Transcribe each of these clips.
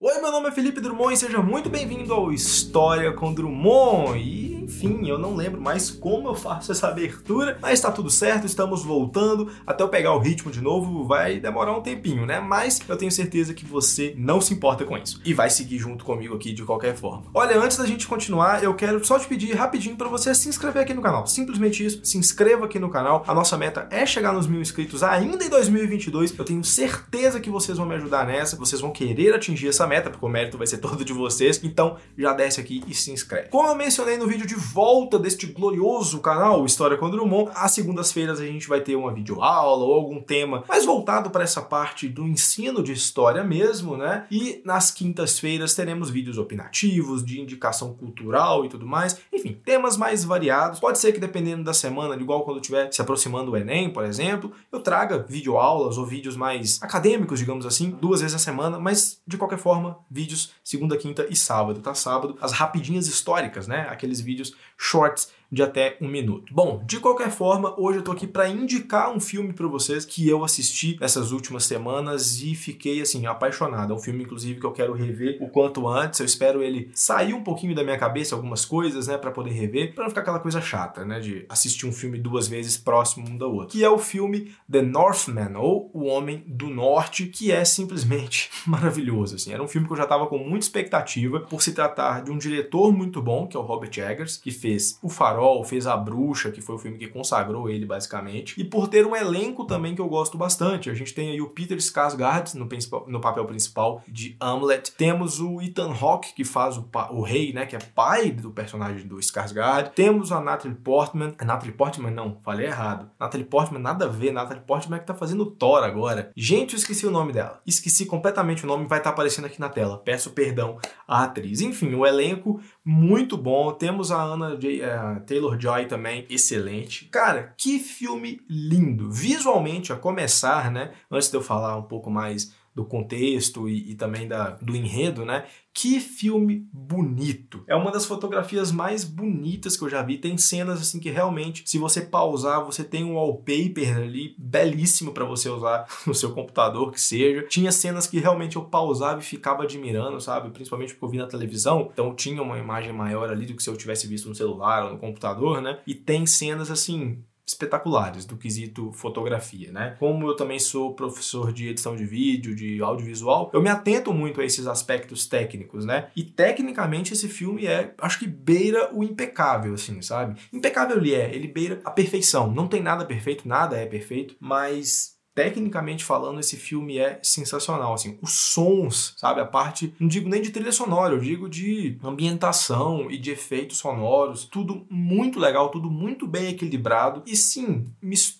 Oi, meu nome é Felipe Drummond e seja muito bem-vindo ao História com Drummond. E, enfim, eu não lembro mais como eu faço essa abertura, mas tá tudo certo, estamos voltando. Até eu pegar o ritmo de novo vai demorar um tempinho, né? Mas eu tenho certeza que você não se importa com isso e vai seguir junto comigo aqui de qualquer forma. Olha, antes da gente continuar, eu quero só te pedir rapidinho para você se inscrever aqui no canal. Simplesmente isso, se inscreva aqui no canal. A nossa meta é chegar nos mil inscritos ainda em 2022. Eu tenho certeza que vocês vão me ajudar nessa, vocês vão querer atingir essa meta, porque o mérito vai ser todo de vocês. Então já desce aqui e se inscreve. Como eu mencionei no vídeo de volta deste glorioso canal História com Drummond, às segundas-feiras a gente vai ter uma videoaula ou algum tema mais voltado para essa parte do ensino de história mesmo, né? E nas quintas-feiras teremos vídeos opinativos, de indicação cultural e tudo mais. Enfim, temas mais variados. Pode ser que dependendo da semana, igual quando estiver se aproximando o Enem, por exemplo, eu traga videoaulas ou vídeos mais acadêmicos, digamos assim, duas vezes a semana, mas de qualquer forma, vídeos segunda, quinta e sábado, tá? Sábado, as rapidinhas históricas, né? Aqueles vídeos shorts de até um minuto. Bom, de qualquer forma, hoje eu tô aqui para indicar um filme para vocês que eu assisti nessas últimas semanas e fiquei assim apaixonado. É um filme inclusive que eu quero rever o quanto antes. Eu espero ele sair um pouquinho da minha cabeça algumas coisas, né, para poder rever, para não ficar aquela coisa chata, né, de assistir um filme duas vezes próximo um da outra. Que é o filme The Northman ou O Homem do Norte, que é simplesmente maravilhoso, assim. Era um filme que eu já tava com muita expectativa por se tratar de um diretor muito bom, que é o Robert Eggers, que fez O Farol fez A Bruxa, que foi o filme que consagrou ele, basicamente. E por ter um elenco também que eu gosto bastante. A gente tem aí o Peter Skarsgård no, no papel principal de Hamlet. Temos o Ethan Hawke, que faz o, o rei, né, que é pai do personagem do Skarsgård. Temos a Natalie Portman. A Natalie Portman, não, falei errado. Natalie Portman, nada a ver. Natalie Portman é que tá fazendo Thor agora. Gente, eu esqueci o nome dela. Esqueci completamente o nome, vai estar tá aparecendo aqui na tela. Peço perdão à atriz. Enfim, o elenco muito bom. Temos a Anna J, uh, Taylor-Joy também, excelente. Cara, que filme lindo. Visualmente, a começar, né? Antes de eu falar um pouco mais do contexto e, e, também da, do enredo, né? Que filme bonito! É uma das fotografias mais bonitas que eu já vi. Tem cenas assim que realmente, se você pausar, você tem um wallpaper ali belíssimo para você usar no seu computador, que seja. Tinha cenas que realmente eu pausava e ficava admirando, sabe? Principalmente porque eu vi na televisão, então tinha uma imagem maior ali do que se eu tivesse visto no celular ou no computador, né? E tem cenas assim espetaculares do quesito fotografia, né? Como eu também sou professor de edição de vídeo, de audiovisual, eu me atento muito a esses aspectos técnicos, né? E tecnicamente esse filme é, acho que beira o impecável, assim, sabe? Impecável ele é, ele beira a perfeição. Não tem nada perfeito, nada é perfeito, mas tecnicamente falando, esse filme é sensacional. Assim, os sons, sabe? A parte, não digo nem de trilha sonora, eu digo de ambientação e de efeitos sonoros, tudo muito legal, tudo muito bem equilibrado. E sim,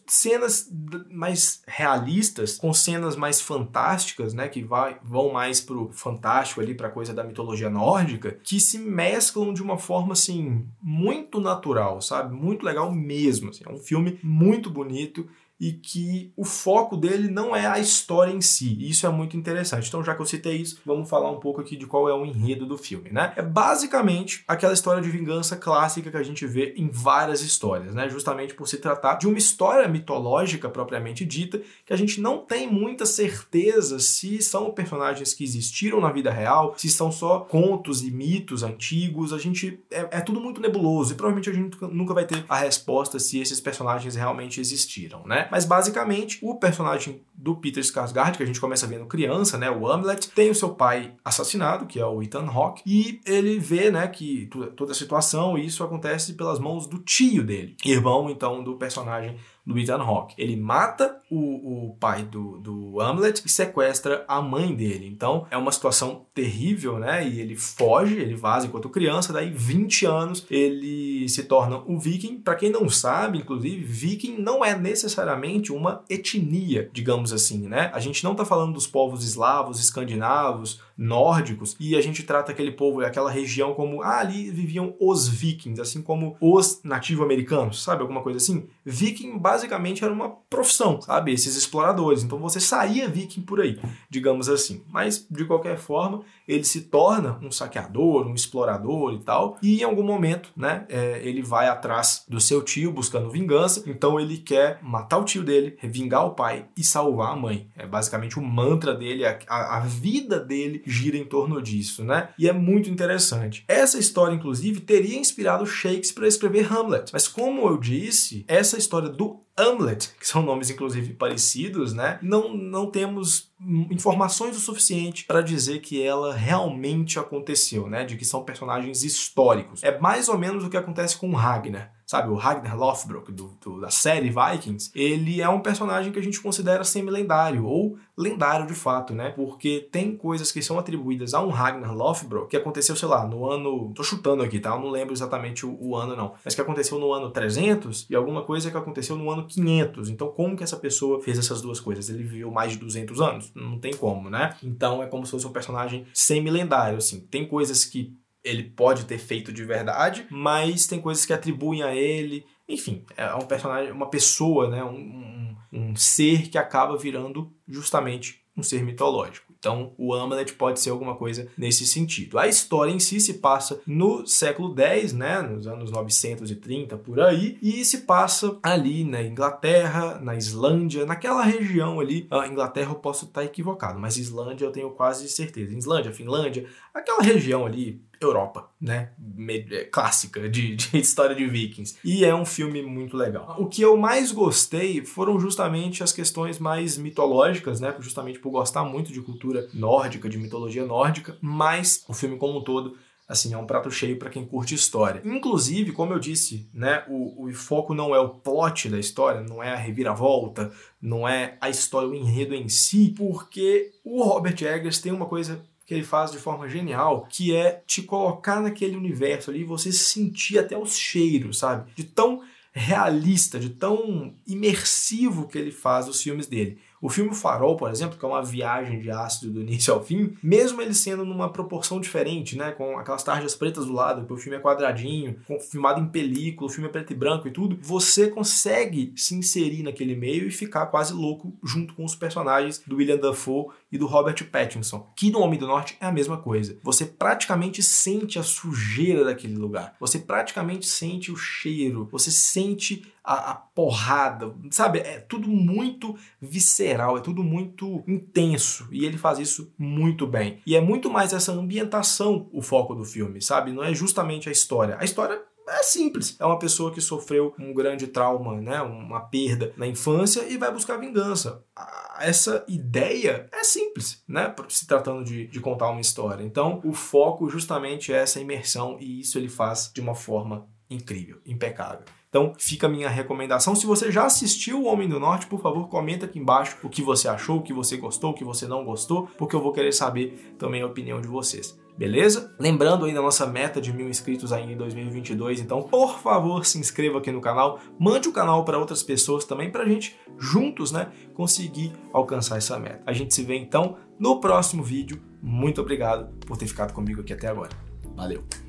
cenas mais realistas, com cenas mais fantásticas, né? Que vai, vão mais pro fantástico ali, pra coisa da mitologia nórdica, que se mesclam de uma forma assim, muito natural, sabe? Muito legal mesmo. Assim. É um filme muito bonito e que o foco dele não é a história em si. E isso é muito interessante. Então, já que eu citei isso, vamos falar um pouco aqui de qual é o enredo do filme, né? É basicamente aquela história de vingança clássica que a gente vê em várias histórias, né? Justamente por se tratar de uma história mitológica propriamente dita, que a gente não tem muita certeza se são personagens que existiram na vida real, se são só contos e mitos antigos. A gente é, é tudo muito nebuloso e provavelmente a gente nunca vai ter a resposta se esses personagens realmente existiram, né? Mas basicamente, o personagem do Peter Skarsgård, que a gente começa vendo criança, né, o Hamlet, tem o seu pai assassinado, que é o Ethan Hawke, e ele vê, né, que toda a situação, isso acontece pelas mãos do tio dele, irmão então do personagem do Ethan Hawke. Ele mata o, o pai do, do Hamlet e sequestra a mãe dele. Então é uma situação terrível, né? E ele foge, ele vaza enquanto criança, daí 20 anos ele se torna um viking. Para quem não sabe, inclusive, viking não é necessariamente uma etnia, digamos assim, né? A gente não tá falando dos povos eslavos, escandinavos, nórdicos, e a gente trata aquele povo, aquela região como, ah, ali viviam os vikings, assim como os nativo-americanos, sabe? Alguma coisa assim. Viking basicamente era uma profissão, sabe? Esses exploradores. Então você saía viking por aí, digamos assim. Mas, de qualquer forma, ele se torna um saqueador, um explorador e tal, e em algum momento, né, é, ele vai atrás do seu tio buscando vingança, então ele quer matar o tio dele, vingar o pai e salvar salvar a mãe. É basicamente o mantra dele, a, a vida dele gira em torno disso, né? E é muito interessante. Essa história, inclusive, teria inspirado Shakespeare a escrever Hamlet. Mas como eu disse, essa história do Hamlet, que são nomes inclusive parecidos, né? Não, não temos informações o suficiente para dizer que ela realmente aconteceu, né? De que são personagens históricos. É mais ou menos o que acontece com Ragnar sabe, o Ragnar Lothbrok do, do, da série Vikings, ele é um personagem que a gente considera semi-lendário, ou lendário de fato, né? Porque tem coisas que são atribuídas a um Ragnar Lothbrok que aconteceu, sei lá, no ano. tô chutando aqui, tá? Eu não lembro exatamente o, o ano, não. Mas que aconteceu no ano 300 e alguma coisa que aconteceu no ano 500. Então, como que essa pessoa fez essas duas coisas? Ele viveu mais de 200 anos? Não tem como, né? Então, é como se fosse um personagem semi-lendário, assim. Tem coisas que ele pode ter feito de verdade, mas tem coisas que atribuem a ele. Enfim, é um personagem, uma pessoa, né? um, um, um ser que acaba virando justamente um ser mitológico. Então, o Hamlet pode ser alguma coisa nesse sentido. A história em si se passa no século X, né, nos anos 930 por aí, e se passa ali na Inglaterra, na Islândia, naquela região ali. A Inglaterra eu posso estar equivocado, mas Islândia eu tenho quase certeza. Islândia, Finlândia, aquela região ali Europa, né? É, clássica de, de, história de vikings. E é um filme muito legal. O que eu mais gostei foram justamente as questões mais mitológicas, né? Justamente por gostar muito de cultura nórdica, de mitologia nórdica, mas o filme como um todo assim, é um prato cheio para quem curte história. Inclusive, como eu disse, né, o, o foco não é o plot da história, não é a reviravolta, não é a história, o enredo em si, porque o Robert Eggers tem uma coisa que ele faz de forma genial, que é te colocar naquele universo ali e você sentir até os cheiros, sabe? De tão realista, de tão imersivo que ele faz os filmes dele. O filme Farol, por exemplo, que é uma viagem de ácido do início ao fim, mesmo ele sendo numa proporção diferente, né, com aquelas tarjas pretas do lado, porque o filme é quadradinho, filmado em película, o filme é preto e branco e tudo, você consegue se inserir naquele meio e ficar quase louco junto com os personagens do William Dafoe e do Robert Pattinson. Que no Homem do Norte é a mesma coisa. Você praticamente sente a sujeira daquele lugar. Você praticamente sente o cheiro. Você sente a, a, porrada, sabe? É tudo muito visceral, é tudo muito intenso. E ele faz isso muito bem. E é muito mais essa ambientação o foco do filme, sabe? Não é justamente a história. A história é simples. É uma pessoa que sofreu um grande trauma, né, uma perda na infância e vai buscar vingança. Essa ideia é simples, né, se tratando de, de contar uma história. Então, o foco justamente é essa imersão e isso ele faz de uma forma incrível, impecável. Então fica a minha recomendação. Se você já assistiu O Homem do Norte, por favor, comenta aqui embaixo o que você achou, o que você gostou, o que você não gostou, porque eu vou querer saber também a opinião de vocês. Beleza? Lembrando aí da nossa meta de mil inscritos ainda em 2022, então por favor se inscreva aqui no canal, mande o canal para outras pessoas também para a gente juntos, né, conseguir alcançar essa meta. A gente se vê então no próximo vídeo. Muito obrigado por ter ficado comigo aqui até agora. Valeu!